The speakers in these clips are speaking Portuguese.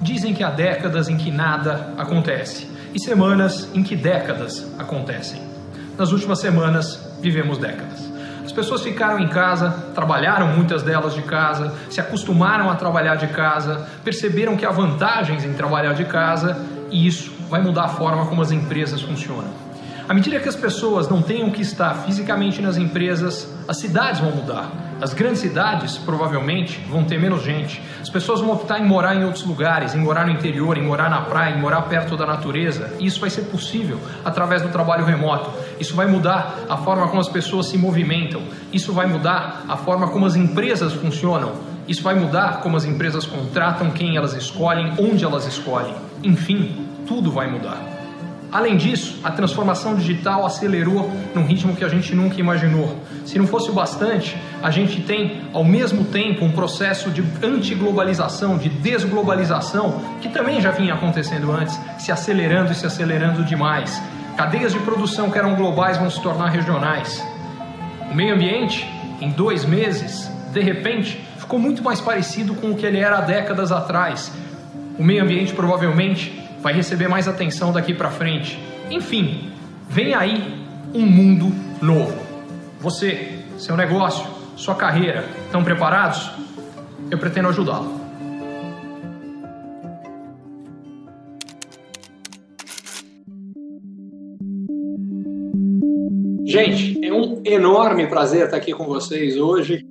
Dizem que há décadas em que nada acontece e semanas em que décadas acontecem. Nas últimas semanas, vivemos décadas. As pessoas ficaram em casa, trabalharam muitas delas de casa, se acostumaram a trabalhar de casa, perceberam que há vantagens em trabalhar de casa e isso vai mudar a forma como as empresas funcionam. À medida que as pessoas não tenham que estar fisicamente nas empresas, as cidades vão mudar. As grandes cidades provavelmente vão ter menos gente. As pessoas vão optar em morar em outros lugares, em morar no interior, em morar na praia, em morar perto da natureza. E isso vai ser possível através do trabalho remoto. Isso vai mudar a forma como as pessoas se movimentam. Isso vai mudar a forma como as empresas funcionam. Isso vai mudar como as empresas contratam, quem elas escolhem, onde elas escolhem. Enfim, tudo vai mudar. Além disso, a transformação digital acelerou num ritmo que a gente nunca imaginou. Se não fosse o bastante, a gente tem ao mesmo tempo um processo de antiglobalização, de desglobalização, que também já vinha acontecendo antes, se acelerando e se acelerando demais. Cadeias de produção que eram globais vão se tornar regionais. O meio ambiente, em dois meses, de repente, ficou muito mais parecido com o que ele era há décadas atrás. O meio ambiente provavelmente vai receber mais atenção daqui para frente. Enfim, vem aí um mundo novo. Você, seu negócio, sua carreira, estão preparados? Eu pretendo ajudá-lo. Gente, é um enorme prazer estar aqui com vocês hoje.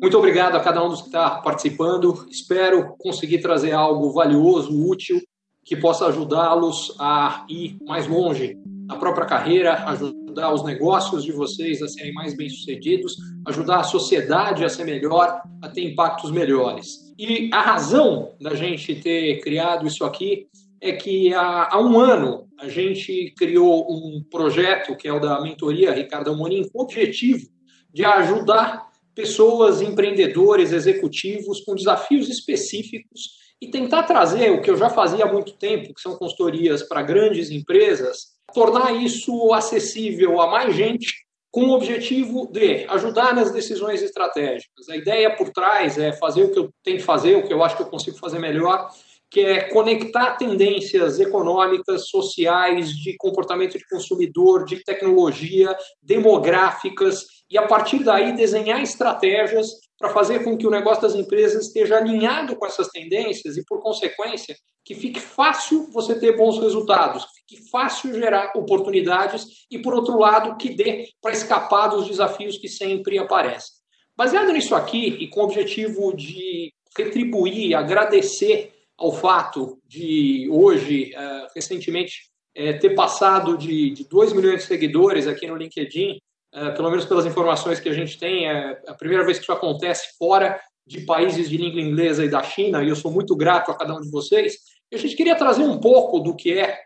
Muito obrigado a cada um dos que está participando. Espero conseguir trazer algo valioso, útil que possa ajudá-los a ir mais longe na própria carreira, ajudar os negócios de vocês a serem mais bem-sucedidos, ajudar a sociedade a ser melhor, a ter impactos melhores. E a razão da gente ter criado isso aqui é que há, há um ano a gente criou um projeto que é o da mentoria Ricardo Amorim, com o objetivo de ajudar pessoas, empreendedores, executivos com desafios específicos e tentar trazer o que eu já fazia há muito tempo, que são consultorias para grandes empresas, tornar isso acessível a mais gente com o objetivo de ajudar nas decisões estratégicas. A ideia por trás é fazer o que eu tenho que fazer, o que eu acho que eu consigo fazer melhor, que é conectar tendências econômicas, sociais, de comportamento de consumidor, de tecnologia, demográficas, e a partir daí desenhar estratégias para fazer com que o negócio das empresas esteja alinhado com essas tendências e, por consequência, que fique fácil você ter bons resultados, que fique fácil gerar oportunidades e, por outro lado, que dê para escapar dos desafios que sempre aparecem. Baseado nisso aqui e com o objetivo de retribuir, agradecer ao fato de hoje, uh, recentemente, uh, ter passado de 2 milhões de seguidores aqui no LinkedIn, uh, pelo menos pelas informações que a gente tem, é a primeira vez que isso acontece fora de países de língua inglesa e da China, e eu sou muito grato a cada um de vocês. E a gente queria trazer um pouco do que é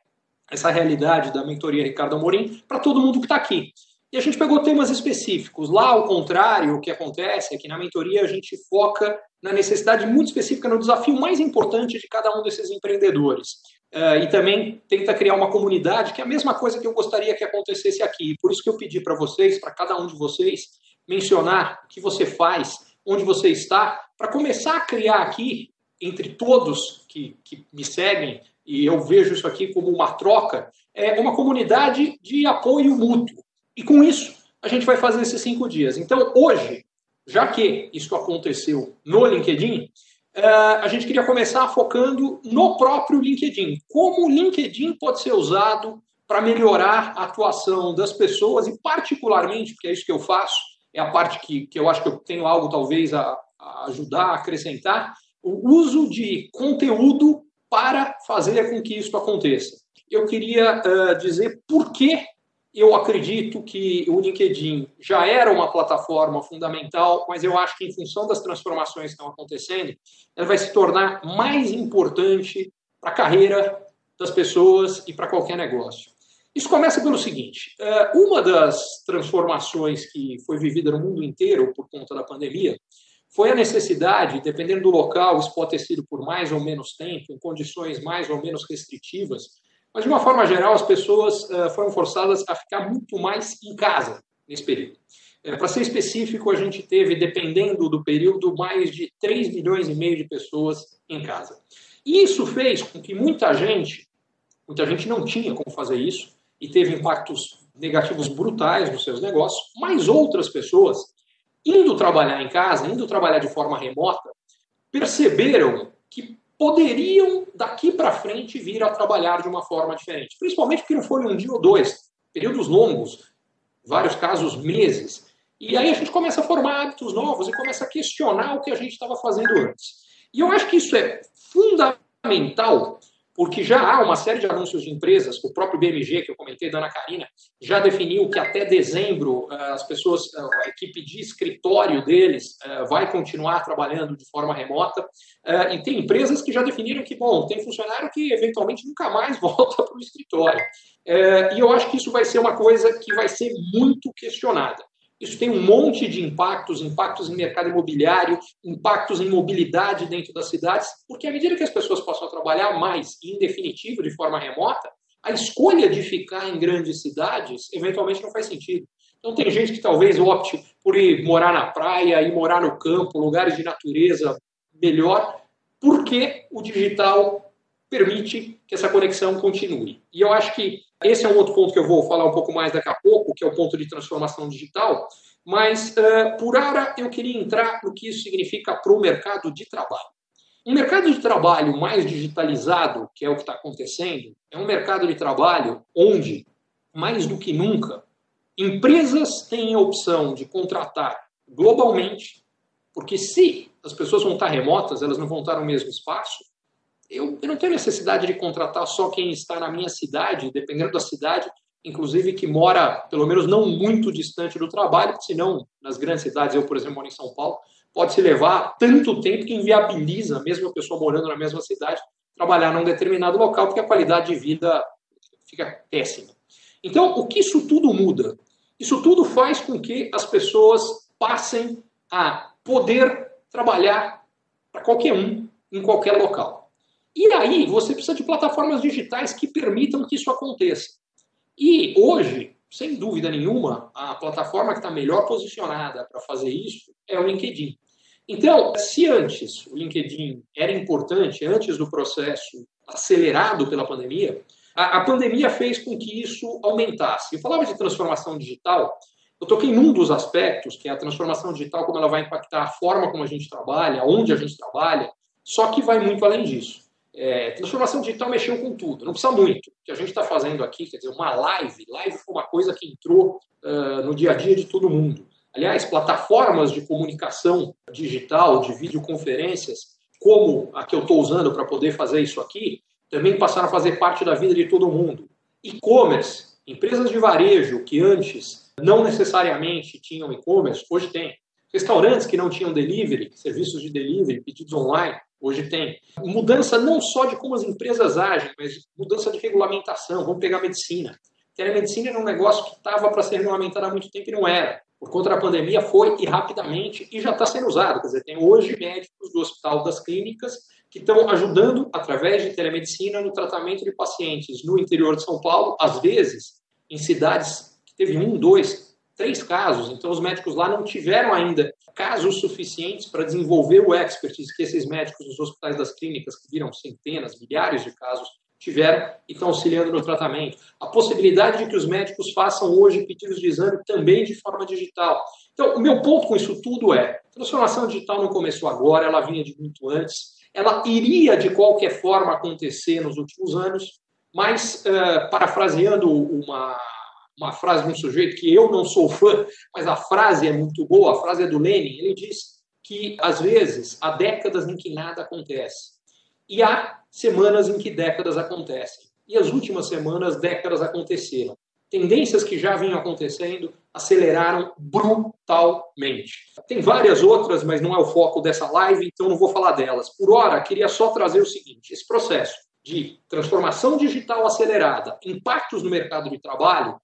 essa realidade da mentoria Ricardo Amorim para todo mundo que está aqui. E a gente pegou temas específicos. Lá, ao contrário, o que acontece é que na mentoria a gente foca na necessidade muito específica, no desafio mais importante de cada um desses empreendedores. Uh, e também tenta criar uma comunidade, que é a mesma coisa que eu gostaria que acontecesse aqui. Por isso que eu pedi para vocês, para cada um de vocês, mencionar o que você faz, onde você está, para começar a criar aqui, entre todos que, que me seguem, e eu vejo isso aqui como uma troca, é uma comunidade de apoio mútuo. E com isso, a gente vai fazer esses cinco dias. Então, hoje, já que isso aconteceu no LinkedIn, eh, a gente queria começar focando no próprio LinkedIn. Como o LinkedIn pode ser usado para melhorar a atuação das pessoas e, particularmente, porque é isso que eu faço, é a parte que, que eu acho que eu tenho algo talvez a, a ajudar, a acrescentar, o uso de conteúdo para fazer com que isso aconteça. Eu queria uh, dizer por que eu acredito que o LinkedIn já era uma plataforma fundamental, mas eu acho que em função das transformações que estão acontecendo, ela vai se tornar mais importante para a carreira das pessoas e para qualquer negócio. Isso começa pelo seguinte: eh, uma das transformações que foi vivida no mundo inteiro por conta da pandemia foi a necessidade, dependendo do local, isso pode ter sido por mais ou menos tempo, em condições mais ou menos restritivas, mas, de uma forma geral, as pessoas uh, foram forçadas a ficar muito mais em casa nesse período. É, Para ser específico, a gente teve, dependendo do período, mais de 3 milhões e meio de pessoas em casa. E isso fez com que muita gente, muita gente não tinha como fazer isso e teve impactos negativos brutais nos seus negócios, mas outras pessoas, indo trabalhar em casa, indo trabalhar de forma remota, perceberam que poderiam daqui para frente vir a trabalhar de uma forma diferente, principalmente porque não foi um dia ou dois, períodos longos, vários casos meses. E aí a gente começa a formar hábitos novos e começa a questionar o que a gente estava fazendo antes. E eu acho que isso é fundamental porque já há uma série de anúncios de empresas, o próprio BMG, que eu comentei da Ana Karina, já definiu que até dezembro eh, as pessoas, eh, a equipe de escritório deles eh, vai continuar trabalhando de forma remota. E tem empresas que já definiram que, bom, tem funcionário que eventualmente nunca mais volta para o escritório. E eu acho que isso vai ser uma coisa que vai ser muito questionada. Isso tem um monte de impactos, impactos em mercado imobiliário, impactos em mobilidade dentro das cidades, porque à medida que as pessoas possam trabalhar mais e, em definitivo, de forma remota, a escolha de ficar em grandes cidades eventualmente não faz sentido. Então tem gente que talvez opte por ir morar na praia, ir morar no campo, lugares de natureza melhor, porque o digital permite que essa conexão continue. E eu acho que esse é um outro ponto que eu vou falar um pouco mais daqui a pouco, que é o ponto de transformação digital. Mas, uh, por hora, eu queria entrar no que isso significa para o mercado de trabalho. Um mercado de trabalho mais digitalizado, que é o que está acontecendo, é um mercado de trabalho onde, mais do que nunca, empresas têm a opção de contratar globalmente, porque se as pessoas vão estar remotas, elas não vão estar no mesmo espaço, eu, eu não tenho necessidade de contratar só quem está na minha cidade, dependendo da cidade, inclusive que mora, pelo menos não muito distante do trabalho, senão nas grandes cidades, eu, por exemplo, moro em São Paulo, pode se levar tanto tempo que inviabiliza, mesmo a pessoa morando na mesma cidade, trabalhar num determinado local, porque a qualidade de vida fica péssima. Então, o que isso tudo muda? Isso tudo faz com que as pessoas passem a poder trabalhar para qualquer um, em qualquer local. E aí você precisa de plataformas digitais que permitam que isso aconteça. E hoje, sem dúvida nenhuma, a plataforma que está melhor posicionada para fazer isso é o LinkedIn. Então, se antes o LinkedIn era importante, antes do processo acelerado pela pandemia, a, a pandemia fez com que isso aumentasse. Eu falava de transformação digital, eu toquei num dos aspectos, que é a transformação digital, como ela vai impactar a forma como a gente trabalha, onde a gente trabalha, só que vai muito além disso. É, transformação digital mexeu com tudo, não precisa muito. O que a gente está fazendo aqui, quer dizer, uma live, live foi uma coisa que entrou uh, no dia a dia de todo mundo. Aliás, plataformas de comunicação digital, de videoconferências, como a que eu estou usando para poder fazer isso aqui, também passaram a fazer parte da vida de todo mundo. E-commerce, empresas de varejo que antes não necessariamente tinham e-commerce, hoje tem. Restaurantes que não tinham delivery, serviços de delivery, pedidos online, hoje tem. Mudança não só de como as empresas agem, mas mudança de regulamentação. Vamos pegar a medicina. Telemedicina era um negócio que estava para ser regulamentado há muito tempo e não era. Por conta da pandemia, foi e rapidamente, e já está sendo usado. Quer dizer, tem hoje médicos do Hospital das Clínicas que estão ajudando, através de telemedicina, no tratamento de pacientes no interior de São Paulo, às vezes em cidades que teve um, dois, três casos, então os médicos lá não tiveram ainda casos suficientes para desenvolver o expertise que esses médicos nos hospitais das clínicas, que viram centenas, milhares de casos, tiveram e estão auxiliando no tratamento. A possibilidade de que os médicos façam hoje pedidos de exame também de forma digital. Então, o meu ponto com isso tudo é: transformação digital não começou agora, ela vinha de muito antes, ela iria de qualquer forma acontecer nos últimos anos, mas, uh, parafraseando uma uma frase de um sujeito que eu não sou fã, mas a frase é muito boa, a frase é do Lenin, ele diz que, às vezes, há décadas em que nada acontece. E há semanas em que décadas acontecem. E as últimas semanas, décadas aconteceram. Tendências que já vinham acontecendo aceleraram brutalmente. Tem várias outras, mas não é o foco dessa live, então não vou falar delas. Por hora, queria só trazer o seguinte: esse processo de transformação digital acelerada, impactos no mercado de trabalho,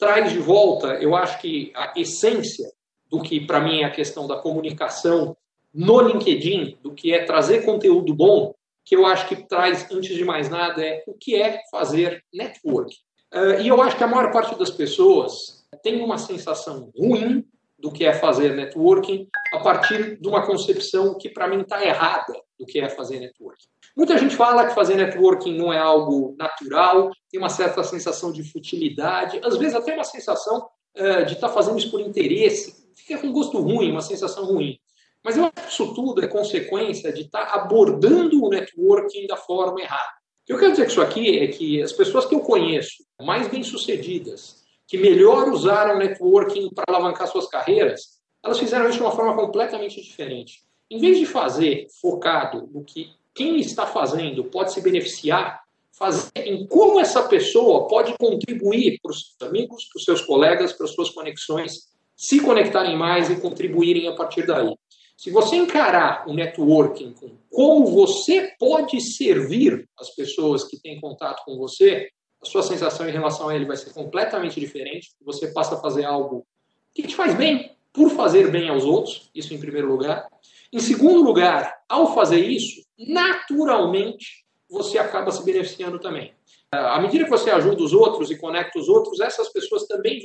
traz de volta, eu acho que a essência do que para mim é a questão da comunicação no LinkedIn, do que é trazer conteúdo bom, que eu acho que traz, antes de mais nada, é o que é fazer network. Uh, e eu acho que a maior parte das pessoas tem uma sensação ruim do que é fazer networking a partir de uma concepção que, para mim, está errada do que é fazer networking. Muita gente fala que fazer networking não é algo natural, tem uma certa sensação de futilidade, às vezes até uma sensação uh, de estar tá fazendo isso por interesse, fica com gosto ruim, uma sensação ruim. Mas eu acho que isso tudo é consequência de estar tá abordando o networking da forma errada. O que eu quero dizer com isso aqui é que as pessoas que eu conheço, mais bem-sucedidas, que melhor usaram o networking para alavancar suas carreiras, elas fizeram isso de uma forma completamente diferente. Em vez de fazer focado no que quem está fazendo pode se beneficiar, fazer em como essa pessoa pode contribuir para os seus amigos, para os seus colegas, para as suas conexões, se conectarem mais e contribuírem a partir daí. Se você encarar o networking com como você pode servir as pessoas que têm contato com você, a sua sensação em relação a ele vai ser completamente diferente. Você passa a fazer algo que te faz bem, por fazer bem aos outros, isso em primeiro lugar. Em segundo lugar, ao fazer isso, naturalmente você acaba se beneficiando também. À medida que você ajuda os outros e conecta os outros, essas pessoas também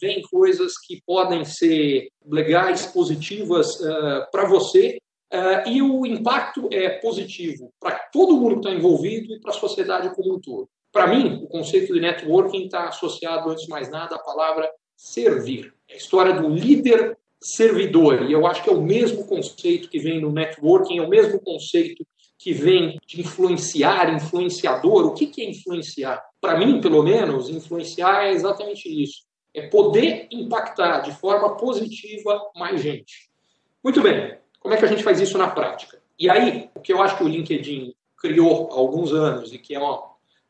veem coisas que podem ser legais, positivas uh, para você, uh, e o impacto é positivo para todo mundo que está envolvido e para a sociedade como um todo. Para mim, o conceito de networking está associado, antes de mais nada, à palavra servir. É a história do líder servidor. E eu acho que é o mesmo conceito que vem no networking, é o mesmo conceito que vem de influenciar, influenciador. O que, é influenciar? Para mim, pelo menos, influenciar é exatamente isso. É poder impactar de forma positiva mais gente. Muito bem, como é que a gente faz isso na prática? E aí, o que eu acho que o LinkedIn criou há alguns anos e que é uma,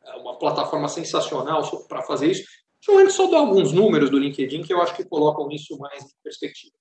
é uma plataforma sensacional para fazer isso, eu só dar alguns números do LinkedIn que eu acho que colocam isso mais em perspectiva.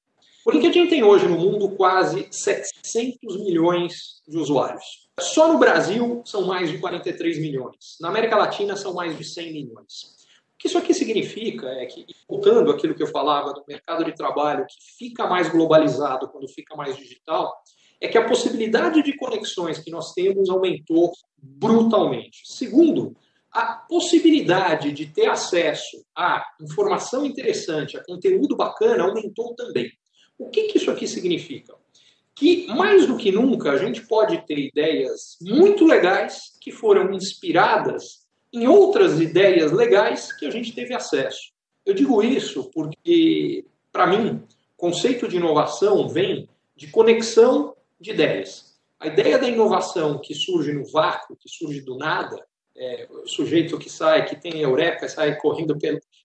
O LinkedIn tem hoje no mundo quase 700 milhões de usuários. Só no Brasil são mais de 43 milhões. Na América Latina são mais de 100 milhões. O que isso aqui significa é que, voltando àquilo que eu falava do mercado de trabalho, que fica mais globalizado quando fica mais digital, é que a possibilidade de conexões que nós temos aumentou brutalmente. Segundo, a possibilidade de ter acesso a informação interessante, a conteúdo bacana, aumentou também. O que, que isso aqui significa? Que, mais do que nunca, a gente pode ter ideias muito legais que foram inspiradas em outras ideias legais que a gente teve acesso. Eu digo isso porque, para mim, o conceito de inovação vem de conexão de ideias. A ideia da inovação que surge no vácuo, que surge do nada, é, o sujeito que sai, que tem eureka, sai correndo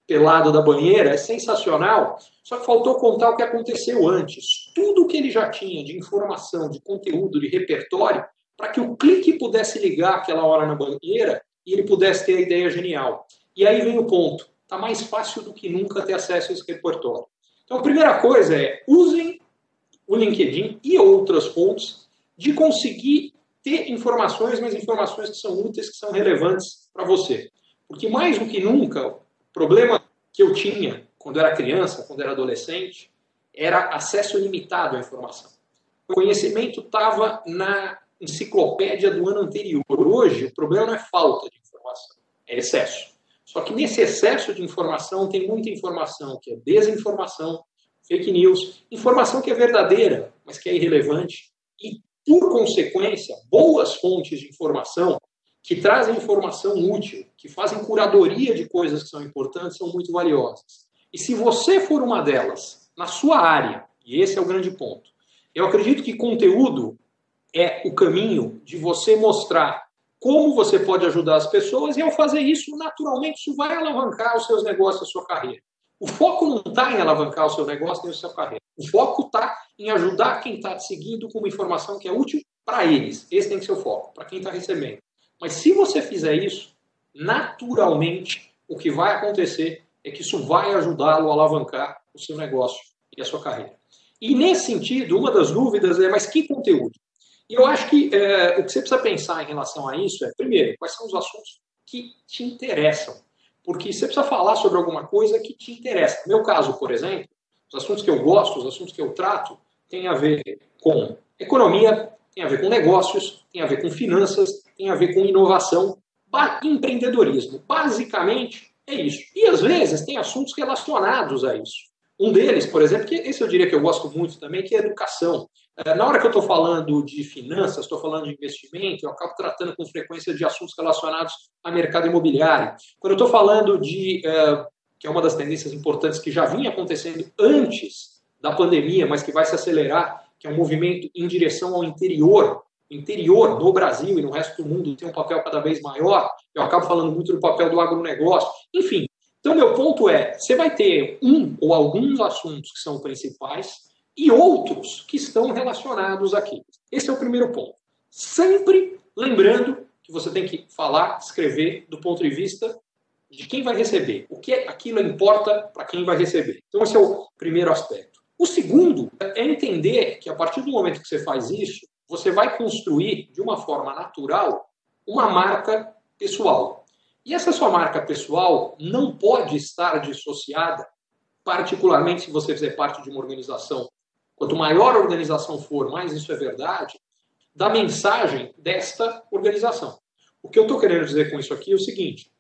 pelado da banheira, é sensacional. Só que faltou contar o que aconteceu antes. Tudo o que ele já tinha de informação, de conteúdo, de repertório, para que o clique pudesse ligar aquela hora na banheira e ele pudesse ter a ideia genial. E aí vem o ponto. Está mais fácil do que nunca ter acesso a esse repertório. Então, a primeira coisa é usem o LinkedIn e outras fontes de conseguir ter informações, mas informações que são úteis, que são relevantes para você. Porque mais do que nunca, o problema que eu tinha quando era criança, quando era adolescente, era acesso limitado à informação. O conhecimento estava na enciclopédia do ano anterior. Hoje, o problema não é falta de informação, é excesso. Só que nesse excesso de informação tem muita informação que é desinformação, fake news, informação que é verdadeira, mas que é irrelevante, e por consequência, boas fontes de informação que trazem informação útil, que fazem curadoria de coisas que são importantes, são muito valiosas. E se você for uma delas, na sua área, e esse é o grande ponto, eu acredito que conteúdo é o caminho de você mostrar como você pode ajudar as pessoas, e ao fazer isso, naturalmente, isso vai alavancar os seus negócios, a sua carreira. O foco não está em alavancar o seu negócio nem a sua carreira. O foco está em ajudar quem está te seguindo com uma informação que é útil para eles. Esse tem que ser o foco, para quem está recebendo. Mas se você fizer isso, naturalmente, o que vai acontecer é que isso vai ajudá-lo a alavancar o seu negócio e a sua carreira. E nesse sentido, uma das dúvidas é: mas que conteúdo? E eu acho que é, o que você precisa pensar em relação a isso é, primeiro, quais são os assuntos que te interessam porque você precisa falar sobre alguma coisa que te interessa. No meu caso, por exemplo, os assuntos que eu gosto, os assuntos que eu trato, têm a ver com economia, tem a ver com negócios, tem a ver com finanças, tem a ver com inovação, empreendedorismo. Basicamente, é isso. E às vezes tem assuntos relacionados a isso. Um deles, por exemplo, que esse eu diria que eu gosto muito também, que é educação. É, na hora que eu estou falando de finanças, estou falando de investimento, eu acabo tratando com frequência de assuntos relacionados ao mercado imobiliário. Quando eu estou falando de, é, que é uma das tendências importantes que já vinha acontecendo antes da pandemia, mas que vai se acelerar, que é um movimento em direção ao interior, interior do Brasil e no resto do mundo tem um papel cada vez maior. Eu acabo falando muito do papel do agronegócio. Enfim, então meu ponto é, você vai ter um ou alguns assuntos que são principais e outros que estão relacionados aqui. Esse é o primeiro ponto. Sempre lembrando que você tem que falar, escrever do ponto de vista de quem vai receber. O que é, aquilo importa para quem vai receber. Então, esse é o primeiro aspecto. O segundo é entender que a partir do momento que você faz isso, você vai construir de uma forma natural uma marca pessoal. E essa sua marca pessoal não pode estar dissociada, particularmente se você fizer parte de uma organização Quanto maior a organização for, mais isso é verdade, da mensagem desta organização. O que eu estou querendo dizer com isso aqui é o seguinte: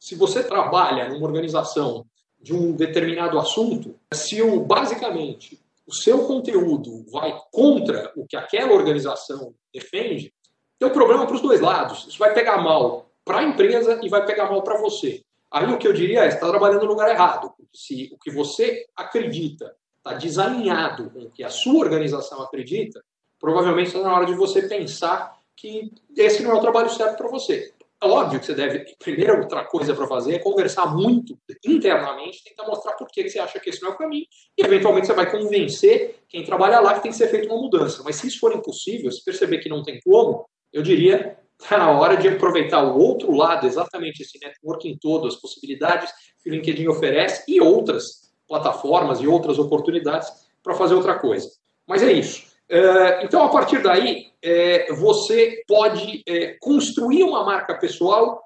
se você trabalha numa organização de um determinado assunto, se o, basicamente o seu conteúdo vai contra o que aquela organização defende, tem um problema para os dois lados. Isso vai pegar mal para a empresa e vai pegar mal para você. Aí o que eu diria é: está trabalhando no lugar errado. Se o que você acredita está desalinhado com o que a sua organização acredita, provavelmente está na hora de você pensar que esse não é o trabalho certo para você. É óbvio que você deve, primeira outra coisa para fazer é conversar muito internamente, tentar mostrar por que você acha que esse não é o caminho, e eventualmente você vai convencer quem trabalha lá que tem que ser feita uma mudança. Mas se isso for impossível, se perceber que não tem como, eu diria está na hora de aproveitar o outro lado, exatamente esse networking todo, as possibilidades que o LinkedIn oferece e outras plataformas e outras oportunidades para fazer outra coisa. Mas é isso. É, então, a partir daí, é, você pode é, construir uma marca pessoal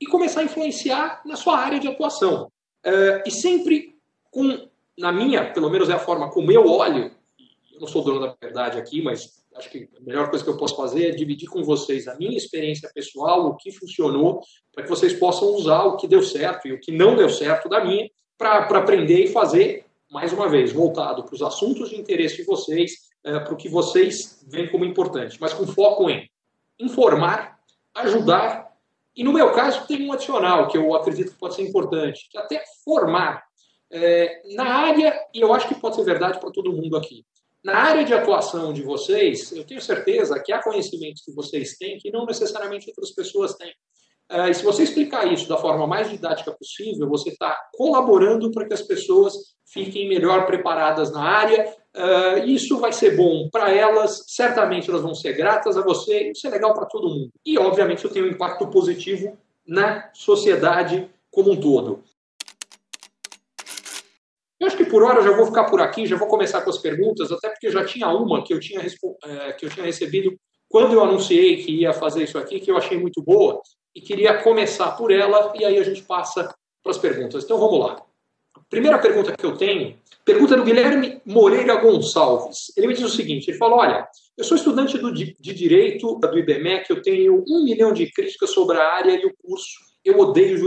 e começar a influenciar na sua área de atuação. E sempre com, na minha, pelo menos é a forma como eu olho, eu não sou dono da verdade aqui, mas acho que a melhor coisa que eu posso fazer é dividir com vocês a minha experiência pessoal, o que funcionou, para que vocês possam usar o que deu certo e o que não deu certo da minha, para aprender e fazer, mais uma vez, voltado para os assuntos de interesse de vocês, é, para o que vocês veem como importante, mas com foco em informar, ajudar, e no meu caso tem um adicional que eu acredito que pode ser importante, que é até formar é, na área, e eu acho que pode ser verdade para todo mundo aqui, na área de atuação de vocês, eu tenho certeza que há conhecimentos que vocês têm que não necessariamente outras pessoas têm. Uh, e se você explicar isso da forma mais didática possível, você está colaborando para que as pessoas fiquem melhor preparadas na área. Uh, isso vai ser bom para elas, certamente elas vão ser gratas a você, isso é legal para todo mundo. E, obviamente, isso tem um impacto positivo na sociedade como um todo. Eu acho que por hora já vou ficar por aqui, já vou começar com as perguntas, até porque já tinha uma que eu tinha, eh, que eu tinha recebido quando eu anunciei que ia fazer isso aqui, que eu achei muito boa, e queria começar por ela e aí a gente passa para as perguntas. Então vamos lá. Primeira pergunta que eu tenho, pergunta do Guilherme Moreira Gonçalves. Ele me diz o seguinte: ele fala, olha, eu sou estudante do, de direito do IBMEC, eu tenho um milhão de críticas sobre a área e o curso. Eu odeio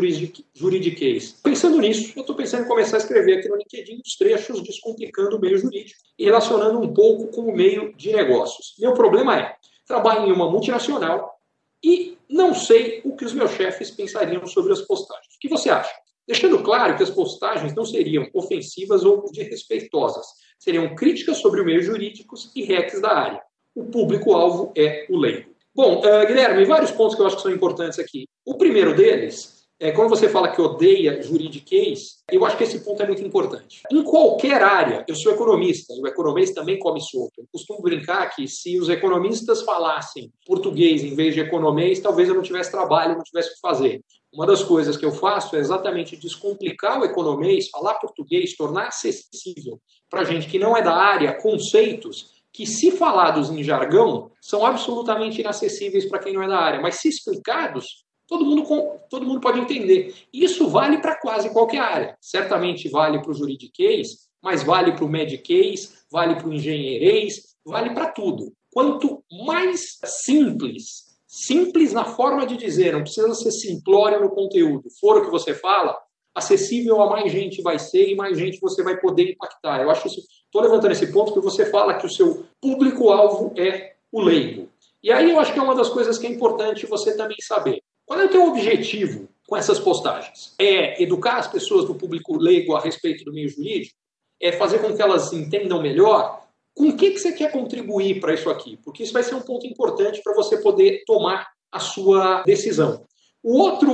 juridiquês. Pensando nisso, eu estou pensando em começar a escrever aqui no LinkedIn os trechos descomplicando o meio jurídico e relacionando um pouco com o meio de negócios. Meu problema é, trabalho em uma multinacional e não sei o que os meus chefes pensariam sobre as postagens. O que você acha? Deixando claro que as postagens não seriam ofensivas ou desrespeitosas, seriam críticas sobre o meio jurídicos e hacks da área. O público-alvo é o leigo. Bom, uh, Guilherme, vários pontos que eu acho que são importantes aqui. O primeiro deles é, quando você fala que odeia juridiquês, eu acho que esse ponto é muito importante. Em qualquer área, eu sou economista, e o economista também come solto. Eu costumo brincar que se os economistas falassem português em vez de economês, talvez eu não tivesse trabalho, não tivesse o que fazer. Uma das coisas que eu faço é exatamente descomplicar o economês, falar português, tornar acessível para gente que não é da área conceitos que, se falados em jargão, são absolutamente inacessíveis para quem não é da área, mas se explicados, todo mundo, todo mundo pode entender. Isso vale para quase qualquer área. Certamente vale para o juridiquês, mas vale para o mediquês, vale para o engenheirês, vale para tudo. Quanto mais simples, simples na forma de dizer, não precisa ser simplório no conteúdo, for o que você fala, acessível a mais gente vai ser e mais gente você vai poder impactar. Eu acho isso. Estou levantando esse ponto que você fala que o seu público-alvo é o leigo. E aí eu acho que é uma das coisas que é importante você também saber. Qual é o teu objetivo com essas postagens? É educar as pessoas do público leigo a respeito do meio jurídico? É fazer com que elas entendam melhor? Com o que, que você quer contribuir para isso aqui? Porque isso vai ser um ponto importante para você poder tomar a sua decisão. O outro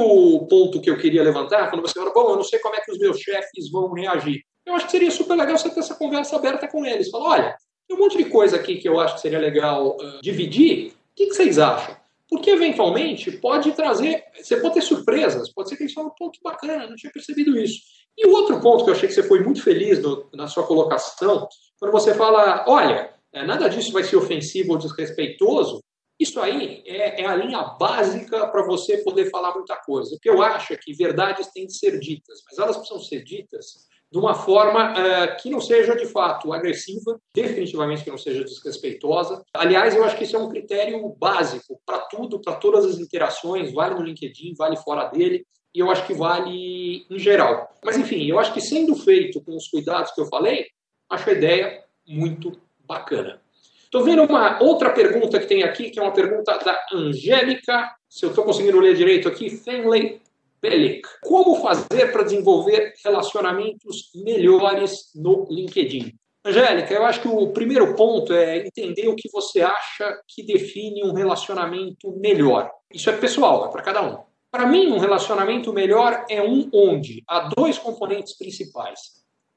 ponto que eu queria levantar, quando você fala, bom, eu não sei como é que os meus chefes vão reagir. Eu acho que seria super legal você ter essa conversa aberta com eles. Falar, olha, tem um monte de coisa aqui que eu acho que seria legal uh, dividir. O que, que, vocês acham? Porque, eventualmente, pode trazer... Você pode ter surpresas. Pode ser que eles falem, pô, que bacana, não tinha percebido isso. E o outro ponto que eu achei que você foi muito feliz no, na sua colocação, quando você fala, olha, é, nada disso vai ser ofensivo ou desrespeitoso, isso aí é, é a linha básica para você poder falar muita coisa. O que eu acho é que verdades têm de ser ditas, mas elas precisam ser ditas de uma forma uh, que não seja de fato agressiva, definitivamente que não seja desrespeitosa. Aliás, eu acho que isso é um critério básico para tudo, para todas as interações, vale no LinkedIn, vale fora dele, e eu acho que vale em geral. Mas enfim, eu acho que sendo feito com os cuidados que eu falei, acho a ideia muito bacana. Estou vendo uma outra pergunta que tem aqui, que é uma pergunta da Angélica, se eu estou conseguindo ler direito aqui, Fenley Bellic. Como fazer para desenvolver relacionamentos melhores no LinkedIn? Angélica, eu acho que o primeiro ponto é entender o que você acha que define um relacionamento melhor. Isso é pessoal, é para cada um. Para mim, um relacionamento melhor é um onde há dois componentes principais.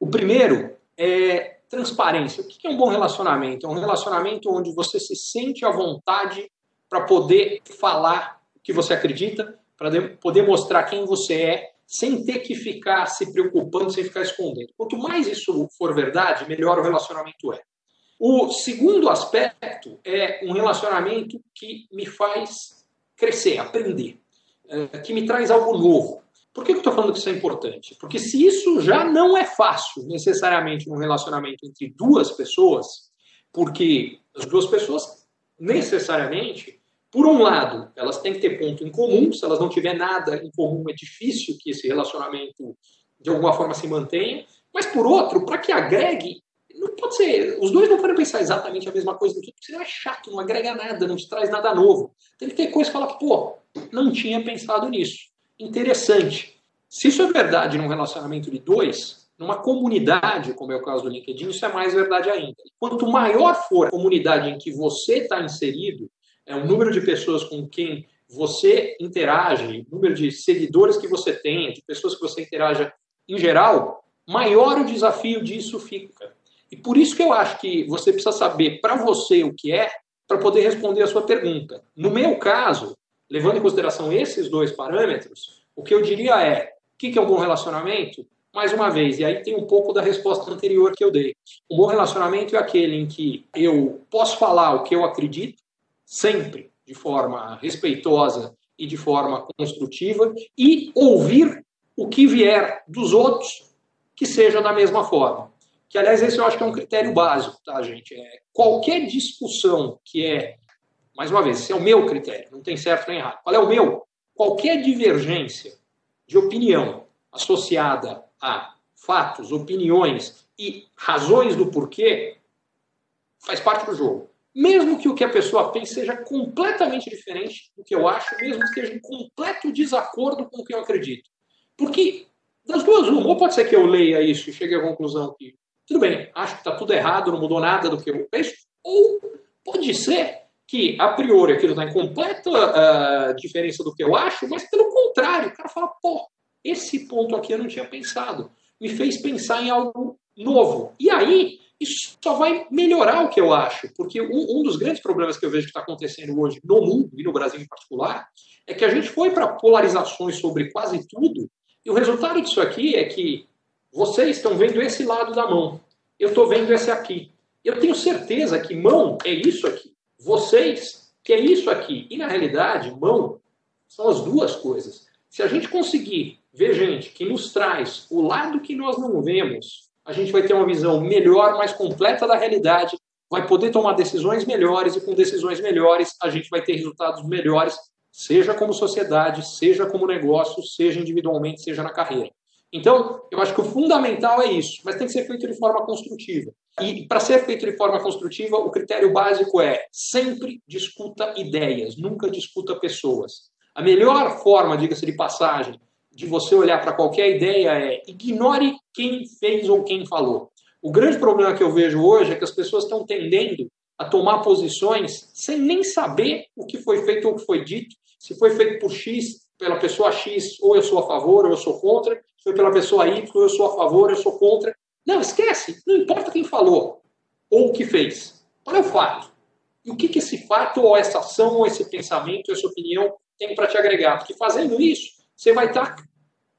O primeiro é transparência. O que é um bom relacionamento? É um relacionamento onde você se sente à vontade para poder falar o que você acredita, para poder mostrar quem você é, sem ter que ficar se preocupando, sem ficar escondendo. Quanto mais isso for verdade, melhor o relacionamento é. O segundo aspecto é um relacionamento que me faz crescer, aprender, eh, que me traz algo novo. Por que eu estou falando que isso é importante? Porque se isso já não é fácil, necessariamente, num relacionamento entre duas pessoas, porque as duas pessoas, necessariamente, por um lado, elas têm que ter ponto em comum, se elas não tiverem nada em comum, é difícil que esse relacionamento, de alguma forma, se mantenha, mas por outro, para que agregue, não pode ser, os dois não podem pensar exatamente a mesma coisa do que, porque senão é chato, não agrega nada, não te traz nada novo. Tem que ter coisa que fala, pô, não tinha pensado nisso interessante. Se isso é verdade num relacionamento de dois, numa comunidade, como é o caso do LinkedIn, isso é mais verdade ainda. Quanto maior for a comunidade em que você está inserido, é o número de pessoas com quem você interage, o número de seguidores que você tem, de pessoas que você interaja em geral, maior o desafio disso fica. E por isso que eu acho que você precisa saber para você o que é, para poder responder a sua pergunta. No meu caso, levando em consideração esses dois parâmetros, o que eu diria é: o que é um bom relacionamento? Mais uma vez, e aí tem um pouco da resposta anterior que eu dei. Um bom relacionamento é aquele em que eu posso falar o que eu acredito, sempre de forma respeitosa e de forma construtiva, e ouvir o que vier dos outros que seja da mesma forma. Que, aliás, esse eu acho que é um critério básico, tá, gente? É, qualquer discussão que é mais uma vez, esse é o meu critério, não tem certo nem errado. Qual é o meu? Qualquer divergência de opinião associada a fatos, opiniões e razões do porquê faz parte do jogo. Mesmo que o que a pessoa pense seja completamente diferente do que eu acho, mesmo que esteja em completo desacordo com o que eu acredito. Porque das duas, uma, ou pode ser que eu leia isso e chegue à conclusão que, tudo bem, acho que está tudo errado, não mudou nada do que eu penso, ou pode ser que, a priori, aquilo está em completa uh, diferença do que eu acho, mas pelo contrário, o cara fala, pô, esse ponto aqui eu não tinha pensado. Me fez pensar em algo novo. E aí, isso só vai melhorar o que eu acho, porque um, um dos grandes problemas que eu vejo que está acontecendo hoje no mundo, e no Brasil em particular, é que a gente foi para polarizações sobre quase tudo, e o resultado disso aqui é que vocês estão vendo esse lado da mão, eu estou vendo esse aqui. Eu tenho certeza que mão é isso aqui vocês, que é isso aqui. E na realidade, mão são as duas coisas. Se a gente conseguir ver gente que nos traz o lado que nós não vemos, a gente vai ter uma visão melhor, mais completa da realidade, vai poder tomar decisões melhores e com decisões melhores a gente vai ter resultados melhores, seja como sociedade, seja como negócio, seja individualmente, seja na carreira. Então, eu acho que o fundamental é isso, mas tem que ser feito de forma construtiva. E para ser feito de forma construtiva, o critério básico é sempre discuta ideias, nunca discuta pessoas. A melhor forma, diga-se de passagem, de você olhar para qualquer ideia é ignore quem fez ou quem falou. O grande problema que eu vejo hoje é que as pessoas estão tendendo a tomar posições sem nem saber o que foi feito ou o que foi dito. Se foi feito por X, pela pessoa X, ou eu sou a favor ou eu sou contra. Se foi pela pessoa Y, ou eu sou a favor eu sou contra. Não, esquece. Não importa quem falou ou o que fez. É o fato? E o que, que esse fato, ou essa ação, ou esse pensamento, ou essa opinião tem para te agregar? Porque fazendo isso, você vai estar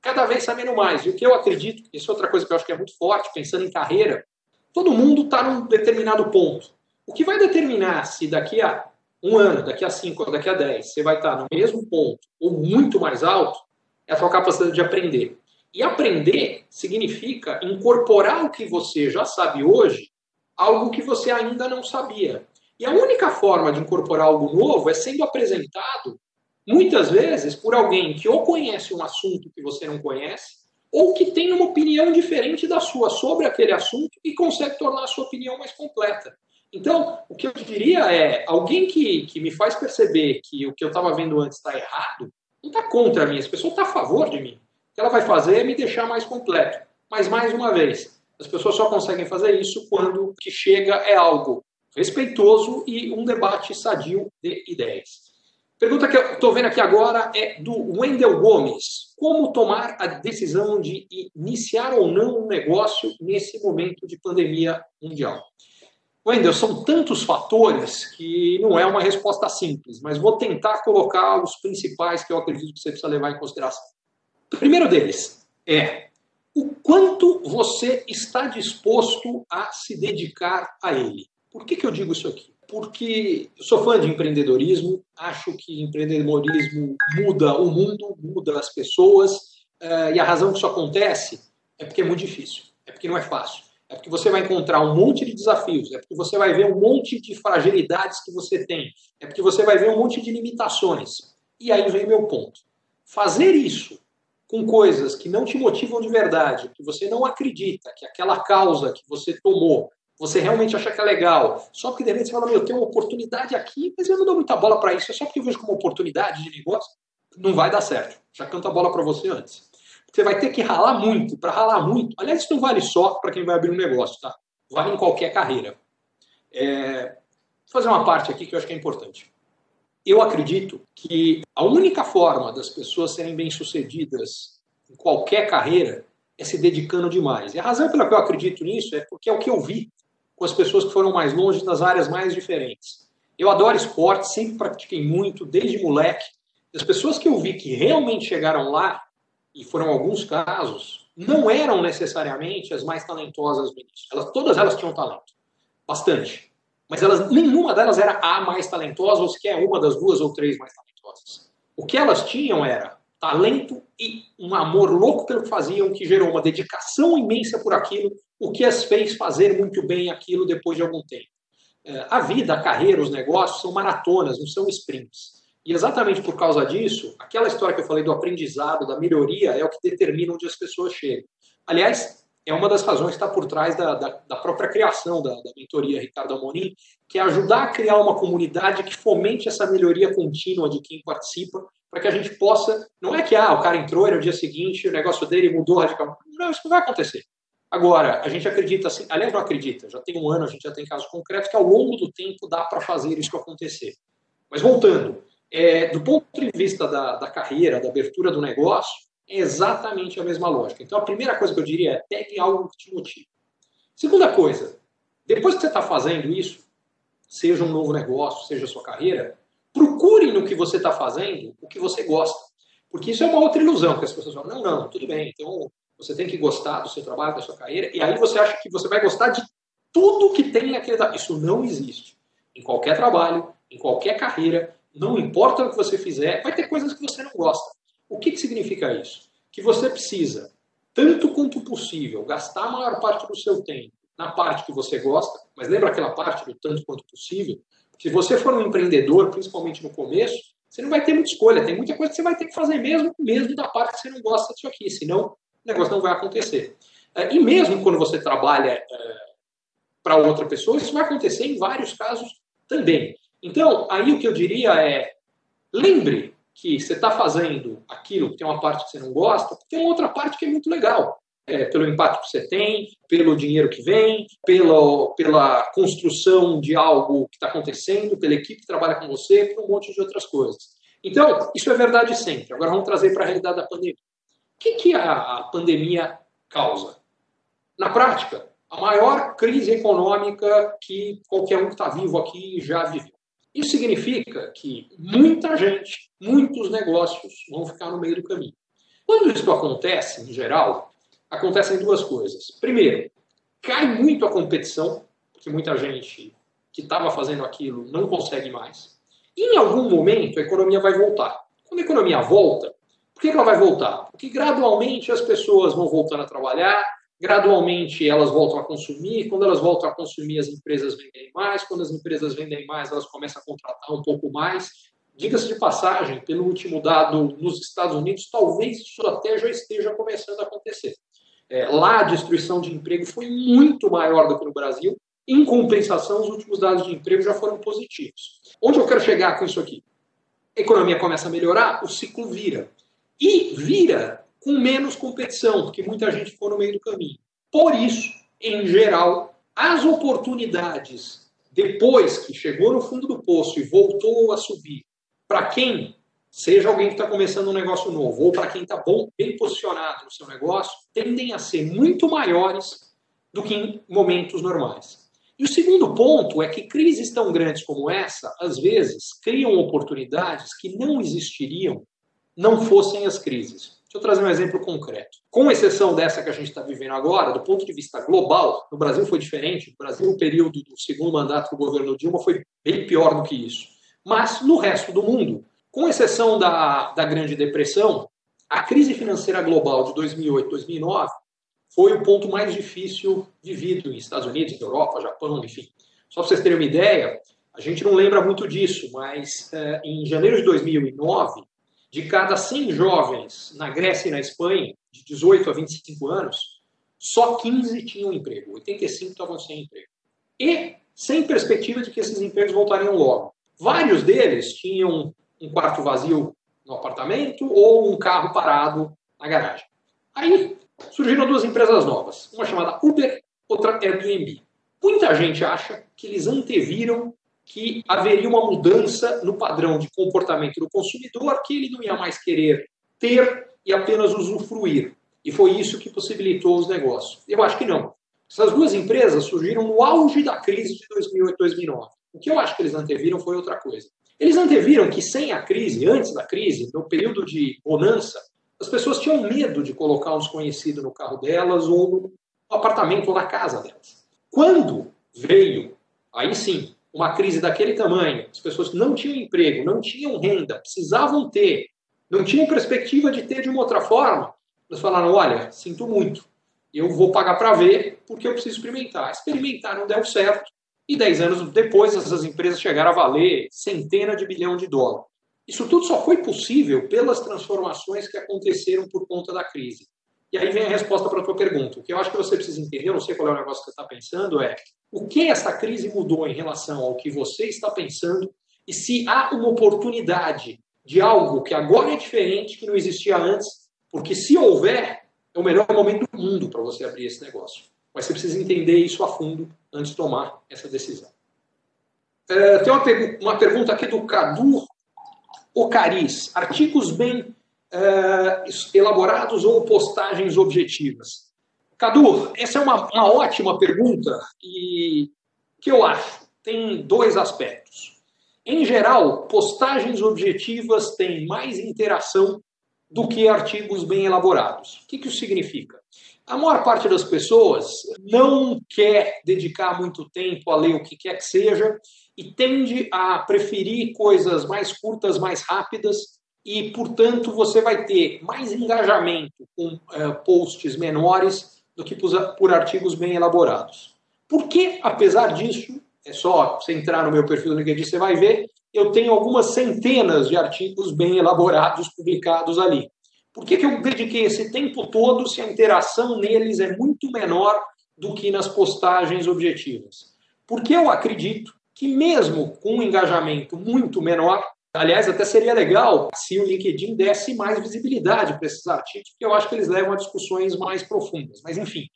cada vez sabendo mais. E o que eu acredito, isso é outra coisa que eu acho que é muito forte, pensando em carreira, todo mundo está num determinado ponto. O que vai determinar se daqui a um ano, daqui a cinco, daqui a dez, você vai estar no mesmo ponto ou muito mais alto, é a sua capacidade de aprender. E aprender significa incorporar o que você já sabe hoje, algo que você ainda não sabia. E a única forma de incorporar algo novo é sendo apresentado, muitas vezes, por alguém que ou conhece um assunto que você não conhece, ou que tem uma opinião diferente da sua sobre aquele assunto e consegue tornar a sua opinião mais completa. Então, o que eu diria é: alguém que, que me faz perceber que o que eu estava vendo antes está errado, não está contra mim, essa pessoa está a favor de mim. O que ela vai fazer é me deixar mais completo. Mas, mais uma vez, as pessoas só conseguem fazer isso quando o que chega é algo respeitoso e um debate sadio de ideias. Pergunta que eu estou vendo aqui agora é do Wendel Gomes. Como tomar a decisão de iniciar ou não um negócio nesse momento de pandemia mundial? Wendel, são tantos fatores que não é uma resposta simples, mas vou tentar colocar os principais que eu acredito que você precisa levar em consideração. O primeiro deles é o quanto você está disposto a se dedicar a ele. Por que, que eu digo isso aqui? Porque sou fã de empreendedorismo, acho que empreendedorismo muda o mundo, muda as pessoas, eh, e a razão que isso acontece é porque é muito difícil, é porque não é fácil. É porque você vai encontrar um monte de desafios, é porque você vai ver um monte de fragilidades que você tem, é porque você vai ver um monte de limitações. E aí vem meu ponto. Fazer isso com coisas que não te motivam de verdade, que você não acredita, que aquela causa que você tomou, você realmente acha que é legal, só porque de repente você fala, meu, tem uma oportunidade aqui, mas eu não dou muita bola para isso, é só porque eu vejo como oportunidade de negócio, não vai dar certo. Já canto a bola para você antes. Você vai ter que ralar muito. Para ralar muito, aliás, isso não vale só para quem vai abrir um negócio, tá? Vale em qualquer carreira. É... Vou fazer uma parte aqui que eu acho que é importante. Eu acredito que a única forma das pessoas serem bem-sucedidas em qualquer carreira é se dedicando demais. E a razão pela qual eu acredito nisso é porque é o que eu vi com as pessoas que foram mais longe nas áreas mais diferentes. Eu adoro esporte, sempre pratiquei muito, desde moleque. As pessoas que eu vi que realmente chegaram lá e foram alguns casos, não eram necessariamente as mais talentosas do início. Elas, todas elas tinham talento, bastante. Mas elas, nenhuma delas era a mais talentosa, ou sequer uma das duas ou três mais talentosas. O que elas tinham era talento e um amor louco pelo que faziam, que gerou uma dedicação imensa por aquilo, o que as fez fazer muito bem aquilo depois de algum tempo. É, a vida, a carreira, os negócios são maratonas, não são sprints. E exatamente por causa disso, aquela história que eu falei do aprendizado, da melhoria, é o que determina onde as pessoas chegam. Aliás, é uma das razões que está por trás da, da, da própria criação da, da, mentoria Ricardo Amorim, que é ajudar a criar uma comunidade que fomente essa melhoria contínua de quem participa, para que a gente possa. Não é que ah, o cara entrou e no dia seguinte o negócio dele mudou radicalmente. Não, isso não vai acontecer. Agora, a gente acredita assim, aliás, não acredita, já tem um ano, a gente já tem casos concretos que ao longo do tempo dá para fazer isso acontecer. Mas voltando, é, do ponto de vista da, da carreira, da abertura do negócio, é exatamente a mesma lógica. Então, a primeira coisa que eu diria é pegue algo que te motive. Segunda coisa, depois que você está fazendo isso, seja um novo negócio, seja a sua carreira, procure no que você está fazendo o que você gosta. Porque isso é uma outra ilusão, que as pessoas falam, não, não, tudo bem, então você tem que gostar do seu trabalho, da sua carreira, e aí você acha que você vai gostar de tudo que tem naquele trabalho. Isso não existe. Em qualquer trabalho, em qualquer carreira, não importa o que você fizer, vai ter coisas que você não gosta. O que, que significa isso? Que você precisa, tanto quanto possível, gastar a maior parte do seu tempo na parte que você gosta, mas lembra aquela parte do tanto quanto possível? Se você for um empreendedor, principalmente no começo, você não vai ter muita escolha, tem muita coisa que você vai ter que fazer mesmo, mesmo da parte que você não gosta disso aqui, senão o negócio não vai acontecer. É, e mesmo quando você trabalha é, para outra pessoa, isso vai acontecer em vários casos também. Então, aí o que eu diria é: lembre que você está fazendo aquilo que tem uma parte que você não gosta, tem outra parte que é muito legal. É, pelo impacto que você tem, pelo dinheiro que vem, pela, pela construção de algo que está acontecendo, pela equipe que trabalha com você, por um monte de outras coisas. Então, isso é verdade sempre. Agora vamos trazer para a realidade da pandemia. O que, que a, pandemia causa? Na prática, a maior crise econômica que qualquer um que está vivo aqui já viveu. Isso significa que muita gente, muitos negócios vão ficar no meio do caminho. Quando isso acontece, em geral, acontecem duas coisas. Primeiro, cai muito a competição, porque muita gente que estava fazendo aquilo não consegue mais. E em algum momento a economia vai voltar. Quando a economia volta, por que ela vai voltar? Porque gradualmente as pessoas vão voltando a trabalhar, gradualmente elas voltam a consumir, quando elas voltam a consumir as empresas vendem mais, quando as empresas vendem mais elas começam a contratar um pouco mais. Diga-se de passagem, pelo último dado nos Estados Unidos, talvez isso até já esteja começando a acontecer. É, lá a destruição de emprego foi muito maior do que no Brasil. Em compensação, os últimos dados de emprego já foram positivos. Onde eu quero chegar com isso aqui? A economia começa a melhorar, o ciclo vira. E vira com menos competição, porque muita gente ficou no meio do caminho. Por isso, em geral, as oportunidades, depois que chegou no fundo do poço e voltou a subir, para quem seja alguém que está começando um negócio novo ou para quem está bem posicionado no seu negócio, tendem a ser muito maiores do que em momentos normais. E o segundo ponto é que crises tão grandes como essa, às vezes, criam oportunidades que não existiriam não fossem as crises. Deixa eu trazer um exemplo concreto. Com exceção dessa que a gente está vivendo agora, do ponto de vista global, no Brasil foi diferente. No Brasil, o período do segundo mandato do governo Dilma foi bem pior do que isso. Mas no resto do mundo, com exceção da, da Grande Depressão, a crise financeira global de 2008, 2009 foi o ponto mais difícil vivido em Estados Unidos, Europa, Japão, enfim. Só para vocês terem uma ideia, a gente não lembra muito disso, mas eh, em janeiro de 2009, de cada 100 jovens na Grécia e na Espanha, de 18 a 25 anos, só 15 tinham emprego, 85 estavam sem emprego. E sem perspectiva de que esses empregos voltariam logo. Vários deles tinham um quarto vazio no apartamento ou um carro parado na garagem. Aí surgiram duas empresas novas, uma chamada Uber, outra Airbnb. Muita gente acha que eles anteviram que haveria uma mudança no padrão de comportamento do consumidor, que ele não ia mais querer ter e apenas usufruir. E foi isso que possibilitou os negócios. Eu acho que não. Essas duas empresas surgiram no auge da crise de 2008 2009. O que eu acho que eles anteviram foi outra coisa. Eles anteviram que sem a crise, antes da crise, no período de bonança, as pessoas tinham medo de colocar um desconhecido no carro delas ou no apartamento ou na casa delas. Quando veio, aí sim, uma crise daquele tamanho, as pessoas não tinham emprego, não tinham renda, precisavam ter, não tinham perspectiva de ter de uma outra forma, eles falaram: olha, sinto muito, eu vou pagar para ver porque eu preciso experimentar. Experimentaram, não deu certo, e 10 anos depois essas empresas chegaram a valer centenas de bilhão de dólares. Isso tudo só foi possível pelas transformações que aconteceram por conta da crise. E aí vem a resposta para a tua pergunta. O que eu acho que você precisa entender, eu não sei qual é o negócio que você está pensando, é o que essa crise mudou em relação ao que você está pensando e se há uma oportunidade de algo que agora é diferente, que não existia antes, porque se houver, é o melhor momento do mundo para você abrir esse negócio. Mas você precisa entender isso a fundo antes de tomar essa decisão. É, tem uma, uma pergunta aqui do Cadu Ocariz. Artigos bem uh, elaborados ou postagens objetivas? Cadu, essa é uma, uma ótima pergunta e que eu acho tem dois aspectos. Em geral, postagens objetivas têm mais interação do que artigos bem elaborados. O que, que isso significa? A maior parte das pessoas não quer dedicar muito tempo a ler o que quer que seja e tende a preferir coisas mais curtas, mais rápidas e, portanto, você vai ter mais engajamento com é, posts menores do que por, por artigos bem elaborados. Porque, apesar disso, é só você entrar no meu perfil do LinkedIn, você vai ver, eu tenho algumas centenas de artigos bem elaborados publicados ali. Por que, que eu dediquei esse tempo todo se a interação neles é muito menor do que nas postagens objetivas? Porque eu acredito que, mesmo com um engajamento muito menor, aliás, até seria legal se o LinkedIn desse mais visibilidade para esses artigos, porque eu acho que eles levam a discussões mais profundas. Mas, enfim,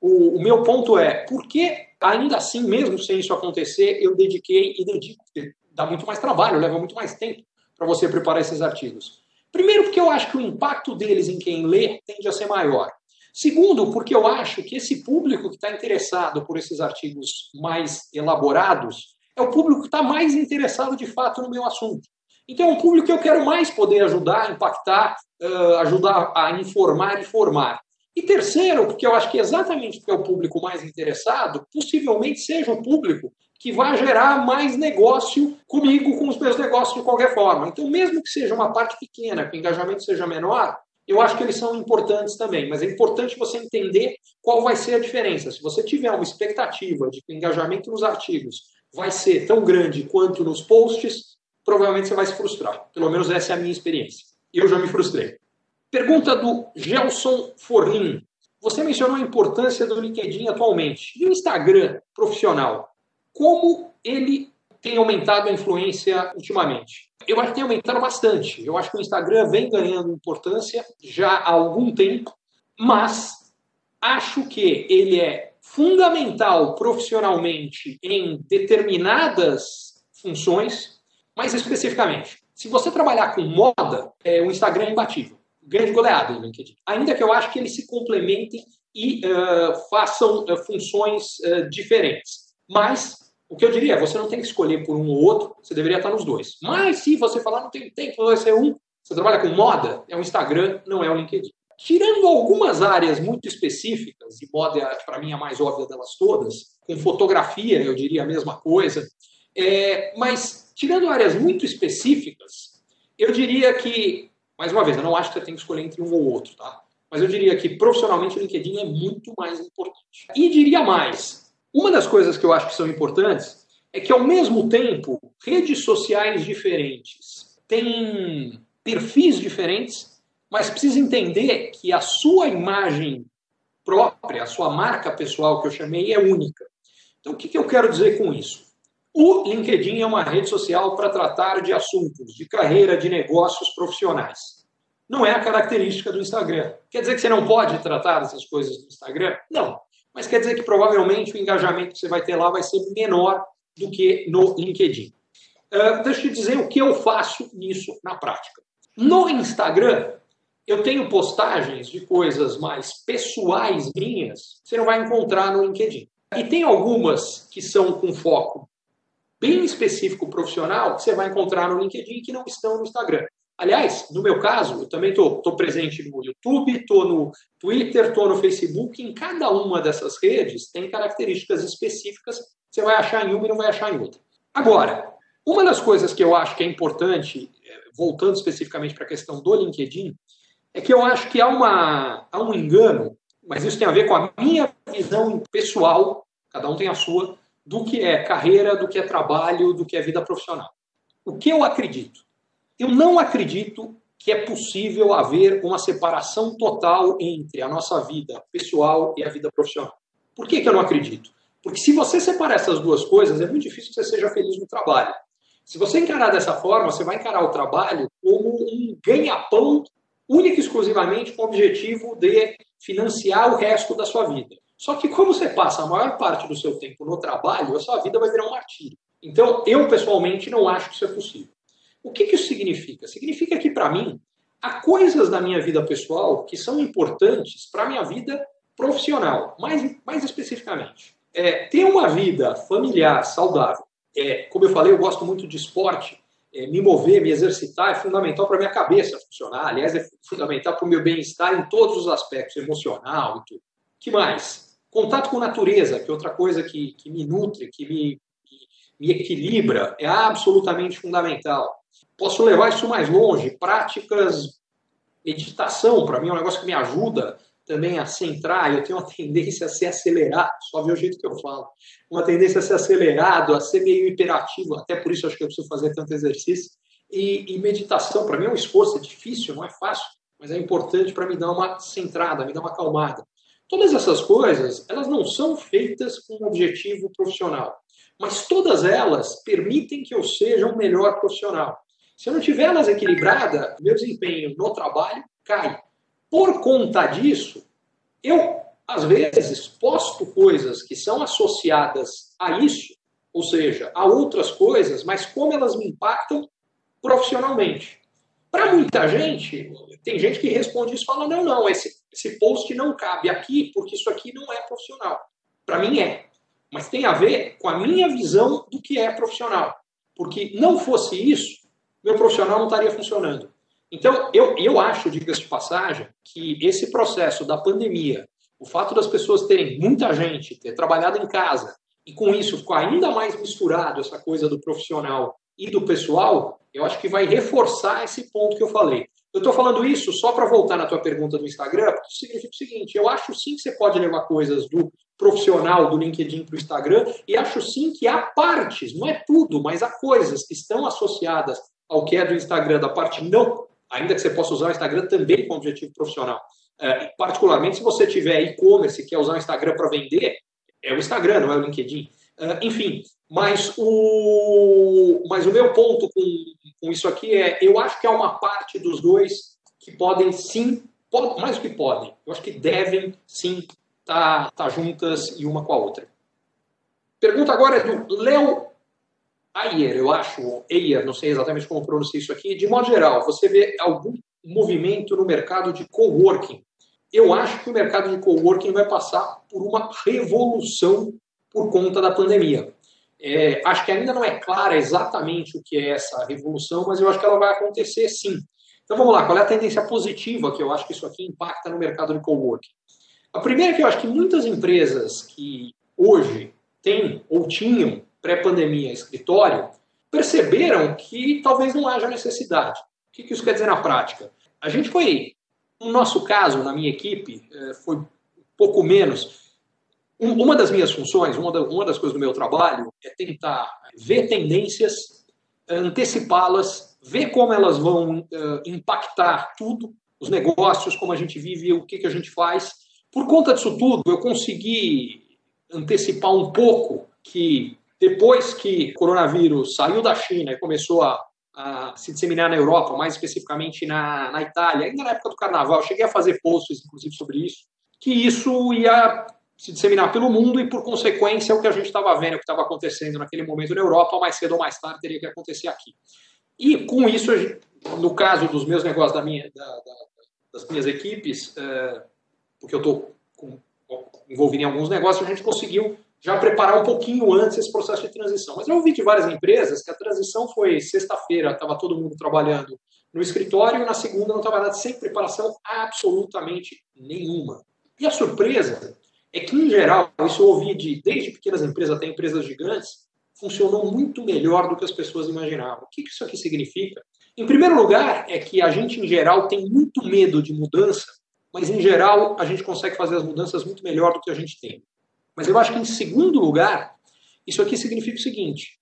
o, o meu ponto é: por que, ainda assim, mesmo sem isso acontecer, eu dediquei e dedico? Dá muito mais trabalho, leva muito mais tempo para você preparar esses artigos. Primeiro, porque eu acho que o impacto deles em quem lê tende a ser maior. Segundo, porque eu acho que esse público que está interessado por esses artigos mais elaborados é o público que está mais interessado de fato no meu assunto. Então, é um público que eu quero mais poder ajudar, impactar, uh, ajudar a informar e formar. E terceiro, porque eu acho que exatamente porque é o público mais interessado, possivelmente seja o público que vai gerar mais negócio comigo, com os meus negócios de qualquer forma. Então, mesmo que seja uma parte pequena, que o engajamento seja menor, eu acho que eles são importantes também. Mas é importante você entender qual vai ser a diferença. Se você tiver uma expectativa de que o engajamento nos artigos vai ser tão grande quanto nos posts, provavelmente você vai se frustrar. Pelo menos essa é a minha experiência. Eu já me frustrei. Pergunta do Gelson Forlin. Você mencionou a importância do LinkedIn atualmente. E o Instagram profissional? Como ele tem aumentado a influência ultimamente? Eu acho que tem aumentado bastante. Eu acho que o Instagram vem ganhando importância já há algum tempo, mas acho que ele é fundamental profissionalmente em determinadas funções, mais especificamente. Se você trabalhar com moda, é, o Instagram é imbatível grande goleada no LinkedIn. Ainda que eu acho que eles se complementem e uh, façam uh, funções uh, diferentes. Mas o que eu diria é, você não tem que escolher por um ou outro, você deveria estar nos dois. Mas se você falar não tem tempo, vai ser um, você trabalha com moda, é o Instagram, não é o LinkedIn. Tirando algumas áreas muito específicas, e moda é, para mim, a mais óbvia delas todas, com fotografia, eu diria a mesma coisa, é, mas tirando áreas muito específicas, eu diria que mais uma vez, eu não acho que você tem que escolher entre um ou outro, tá? Mas eu diria que profissionalmente o LinkedIn é muito mais importante. E diria mais: uma das coisas que eu acho que são importantes é que, ao mesmo tempo, redes sociais diferentes têm perfis diferentes, mas precisa entender que a sua imagem própria, a sua marca pessoal que eu chamei, é única. Então, o que, que eu quero dizer com isso? O LinkedIn é uma rede social para tratar de assuntos de carreira, de negócios profissionais. Não é a característica do Instagram. Quer dizer que você não pode tratar dessas coisas no Instagram? Não. Mas quer dizer que provavelmente o engajamento que você vai ter lá vai ser menor do que no LinkedIn. Uh, deixa eu te dizer o que eu faço nisso na prática. No Instagram, eu tenho postagens de coisas mais pessoais minhas, que você não vai encontrar no LinkedIn. E tem algumas que são com foco bem específico profissional que você vai encontrar no LinkedIn que não estão no Instagram. Aliás, no meu caso, eu também estou presente no YouTube, estou no Twitter, estou no Facebook. Em cada uma dessas redes tem características específicas você vai achar em uma e não vai achar em outra. Agora, uma das coisas que eu acho que é importante, é, voltando especificamente para a questão do LinkedIn, é que eu acho que há, uma, há um engano, mas isso tem a ver com a minha visão pessoal, cada um tem a sua, do que é carreira, do que é trabalho, do que é vida profissional. O que eu acredito? Eu não acredito que é possível haver uma separação total entre a nossa vida pessoal e a vida profissional. Por que, que eu não acredito? Porque se você separar essas duas coisas, é muito difícil que você seja feliz no trabalho. Se você encarar dessa forma, você vai encarar o trabalho como um ganha-pão única e exclusivamente com o objetivo de financiar o resto da sua vida. Só que como você passa a maior parte do seu tempo no trabalho, a sua vida vai virar um martírio. Então, eu pessoalmente não acho que isso é possível. O que, que isso significa? Significa que, para mim, há coisas da minha vida pessoal que são importantes para a minha vida profissional, mais, mais especificamente. É, ter uma vida familiar saudável. É, como eu falei, eu gosto muito de esporte. É, me mover, me exercitar é fundamental para minha cabeça funcionar. Aliás, é fundamental para o meu bem-estar em todos os aspectos, emocional e tudo. que mais? Contato com natureza, que é outra coisa que, que me nutre, que me, me equilibra, é absolutamente fundamental. Posso levar isso mais longe. Práticas, meditação, para mim é um negócio que me ajuda também a centrar. Eu tenho uma tendência a ser acelerado, só ver o jeito que eu falo. Uma tendência a ser acelerado, a ser meio hiperativo, até por isso acho que eu preciso fazer tanto exercício. E, e meditação, para mim é um esforço, é difícil, não é fácil. mas é importante para me dar uma centrada, me dar uma acalmada. Todas essas coisas, elas não são feitas com um objetivo profissional, mas todas elas permitem que eu seja um melhor profissional. Se eu não tiver elas equilibrada, meu desempenho no trabalho cai. Por conta disso, eu às vezes posto coisas que são associadas a isso, ou seja, a outras coisas, mas como elas me impactam profissionalmente. Para muita gente, tem gente que responde isso e fala: não, não, esse, esse post não cabe aqui porque isso aqui não é profissional. Para mim é. Mas tem a ver com a minha visão do que é profissional. Porque não fosse isso, meu profissional não estaria funcionando. Então, eu, eu acho, diga-se de passagem, que esse processo da pandemia, o fato das pessoas terem muita gente, ter trabalhado em casa, e com isso ficou ainda mais misturado essa coisa do profissional e do pessoal, eu acho que vai reforçar esse ponto que eu falei. Eu estou falando isso só para voltar na tua pergunta do Instagram, porque significa o seguinte: eu acho sim que você pode levar coisas do profissional do LinkedIn para o Instagram, e acho sim que há partes, não é tudo, mas há coisas que estão associadas ao que é do Instagram, da parte não, ainda que você possa usar o Instagram também com objetivo profissional. É, particularmente se você tiver e-commerce e quer usar o Instagram para vender, é o Instagram, não é o LinkedIn. Uh, enfim, mas o, mas o meu ponto com, com isso aqui é, eu acho que há uma parte dos dois que podem sim, pode, mais do que podem, eu acho que devem sim estar tá, tá juntas e uma com a outra. Pergunta agora é do Léo Ayer, eu acho, Ayer, não sei exatamente como pronunciar isso aqui. De modo geral, você vê algum movimento no mercado de coworking? Eu acho que o mercado de coworking vai passar por uma revolução por conta da pandemia. É, acho que ainda não é clara exatamente o que é essa revolução, mas eu acho que ela vai acontecer sim. Então vamos lá, qual é a tendência positiva que eu acho que isso aqui impacta no mercado de coworking? A primeira é que eu acho que muitas empresas que hoje têm ou tinham pré-pandemia escritório perceberam que talvez não haja necessidade. O que isso quer dizer na prática? A gente foi, no nosso caso, na minha equipe, é, foi pouco menos uma das minhas funções, uma, das coisas do meu trabalho é tentar ver tendências, antecipá-las, ver como elas vão uh, impactar tudo, os negócios, como a gente vive, o que a gente faz. Por conta disso tudo, eu consegui antecipar um pouco que depois que o coronavírus saiu da China e começou a, a se disseminar na Europa, mais especificamente na, na Itália, ainda na época do carnaval, cheguei a fazer posts, inclusive, sobre isso, que isso ia se disseminar pelo mundo e, por consequência, o que a gente estava vendo, o que estava acontecendo naquele momento na Europa, mais cedo ou mais tarde teria que acontecer aqui. E com isso, no caso dos meus negócios, da minha, da, da, das minhas equipes, é, porque eu estou envolvido em alguns negócios, a gente conseguiu já preparar um pouquinho antes esse processo de transição. Mas eu ouvi de várias empresas que a transição foi sexta-feira, estava todo mundo trabalhando no escritório, e na segunda não estava nada sem preparação absolutamente nenhuma. E a surpresa é que, em geral, isso eu ouvi de, desde pequenas empresas até empresas gigantes, funcionou muito melhor do que as pessoas imaginavam. O que isso aqui significa? Em primeiro lugar, é que a gente, em geral, tem muito medo de mudança, mas, em geral, a gente consegue fazer as mudanças muito melhor do que a gente tem. Mas eu acho que, em segundo lugar, isso aqui significa o seguinte: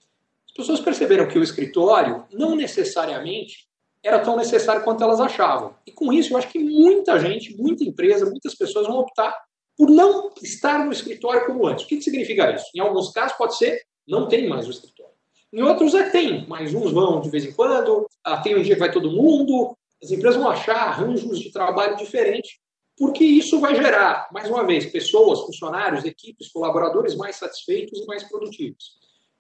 as pessoas perceberam que o escritório não necessariamente era tão necessário quanto elas achavam. E com isso, eu acho que muita gente, muita empresa, muitas pessoas vão optar por não estar no escritório como antes. O que, que significa isso? Em alguns casos pode ser não tem mais o escritório. Em outros é tem, mas uns vão de vez em quando, ah, tem um dia que vai todo mundo, as empresas vão achar arranjos de trabalho diferentes, porque isso vai gerar, mais uma vez, pessoas, funcionários, equipes, colaboradores mais satisfeitos e mais produtivos.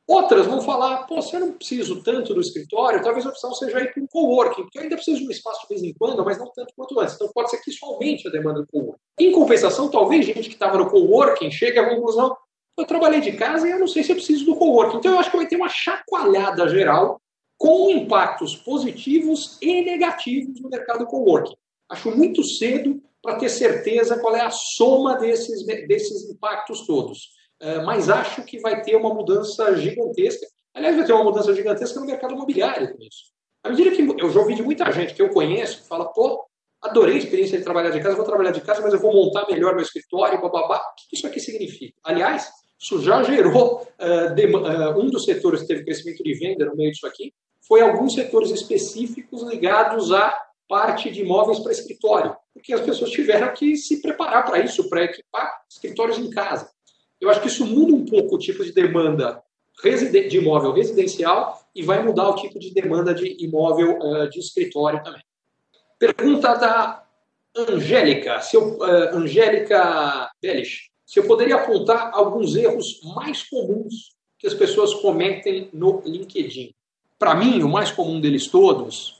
Outras vão falar, pô, se eu não preciso tanto do escritório, talvez a opção seja ir para um coworking, porque eu ainda preciso de um espaço de vez em quando, mas não tanto quanto antes. Então pode ser que isso aumente a demanda do coworking. Em compensação, talvez gente que estava no coworking chegue à conclusão, eu trabalhei de casa e eu não sei se eu preciso do coworking. Então eu acho que vai ter uma chacoalhada geral com impactos positivos e negativos no mercado coworking. Acho muito cedo para ter certeza qual é a soma desses, desses impactos todos. É, mas acho que vai ter uma mudança gigantesca. Aliás, vai ter uma mudança gigantesca no mercado imobiliário com isso. À medida que eu já ouvi de muita gente que eu conheço que fala, pô, adorei a experiência de trabalhar de casa, vou trabalhar de casa, mas eu vou montar melhor meu escritório, bababá. O que isso aqui significa? Aliás, isso já gerou de, uh, um dos setores que teve crescimento de venda no meio disso aqui, foi alguns setores específicos ligados a parte de imóveis para escritório, porque as pessoas tiveram que se preparar para isso, para equipar escritórios em casa. Eu acho que isso muda um pouco o tipo de demanda de imóvel residencial e vai mudar o tipo de demanda de imóvel uh, de escritório também. Pergunta da Angélica, se uh, Angélica Bellis, se eu poderia apontar alguns erros mais comuns que as pessoas cometem no LinkedIn. Para mim, o mais comum deles todos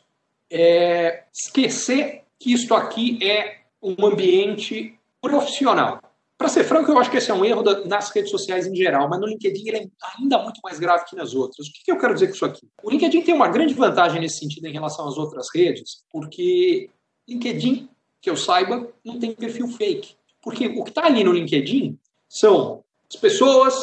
é esquecer que isto aqui é um ambiente profissional. Para ser franco, eu acho que esse é um erro nas redes sociais em geral, mas no LinkedIn ele é ainda muito mais grave que nas outras. O que, que eu quero dizer com isso aqui? O LinkedIn tem uma grande vantagem nesse sentido em relação às outras redes, porque LinkedIn, que eu saiba, não tem perfil fake. Porque o que está ali no LinkedIn são as pessoas,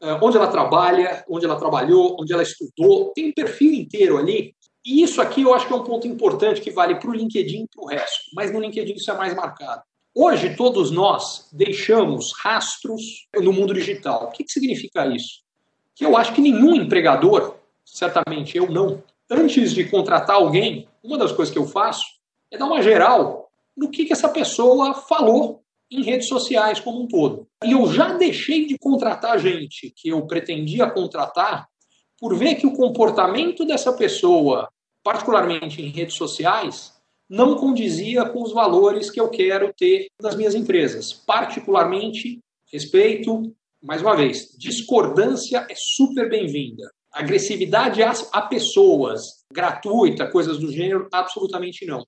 eh, onde ela trabalha, onde ela trabalhou, onde ela estudou, tem um perfil inteiro ali. E isso aqui eu acho que é um ponto importante que vale para o LinkedIn e para o resto, mas no LinkedIn isso é mais marcado. Hoje, todos nós deixamos rastros no mundo digital. O que, que significa isso? Que eu acho que nenhum empregador, certamente eu não, antes de contratar alguém, uma das coisas que eu faço é dar uma geral no que, que essa pessoa falou em redes sociais como um todo. E eu já deixei de contratar gente que eu pretendia contratar por ver que o comportamento dessa pessoa, particularmente em redes sociais, não condizia com os valores que eu quero ter das minhas empresas. Particularmente, respeito, mais uma vez, discordância é super bem-vinda. Agressividade a, pessoas, gratuita, coisas do gênero, absolutamente não.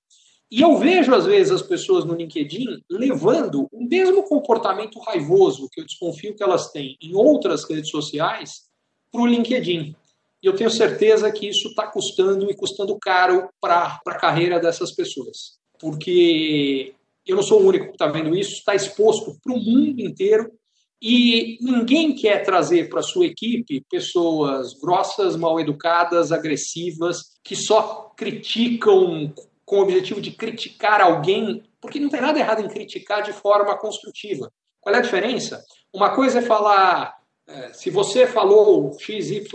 E eu vejo, às vezes, as pessoas no LinkedIn levando o mesmo comportamento raivoso que eu desconfio que elas têm em outras redes sociais para o LinkedIn. E eu tenho certeza que isso está custando e custando caro para a carreira dessas pessoas. Porque eu não sou o único que está vendo isso, está exposto para o mundo inteiro e ninguém quer trazer para sua equipe pessoas grossas, mal educadas, agressivas, que só criticam com o objetivo de criticar alguém, porque não tem nada errado em criticar de forma construtiva. Qual é a diferença? Uma coisa é falar, é, se você falou XYZ,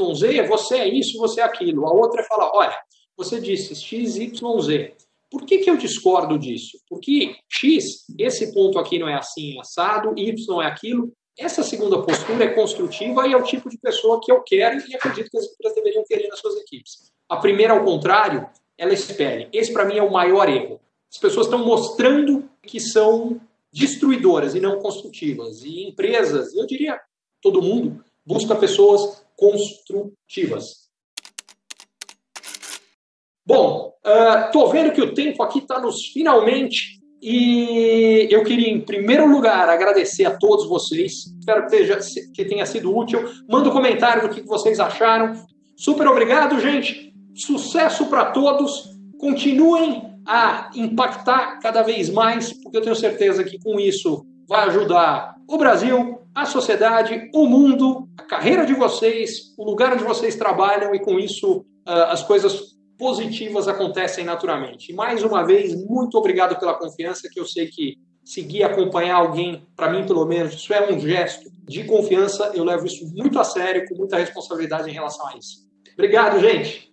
você é isso, você é aquilo. A outra é falar, olha, você disse XYZ. Por que, que eu discordo disso? Porque X, esse ponto aqui não é assim, assado, Y é aquilo. Essa segunda postura é construtiva e é o tipo de pessoa que eu quero e acredito que as empresas deveriam querer nas suas equipes. A primeira, ao contrário, ela espelhe. Esse, para mim, é o maior erro. As pessoas estão mostrando que são destruidoras e não construtivas. E empresas, eu diria todo mundo, busca pessoas construtivas. Bom, estou uh, vendo que o tempo aqui está nos finalmente e eu queria, em primeiro lugar, agradecer a todos vocês. Espero que, tenha, que tenha sido útil. Manda um comentário do que vocês acharam. Super obrigado, gente. Sucesso para todos. Continuem a impactar cada vez mais, porque eu tenho certeza que com isso vai ajudar o Brasil, a sociedade, o mundo, a carreira de vocês, o lugar onde vocês trabalham e com isso uh, as coisas positivas acontecem naturalmente. E mais uma vez, muito obrigado pela confiança, que eu sei que seguir acompanhar alguém, para mim pelo menos, isso é um gesto de confiança, eu levo isso muito a sério, com muita responsabilidade em relação a isso. Obrigado, gente!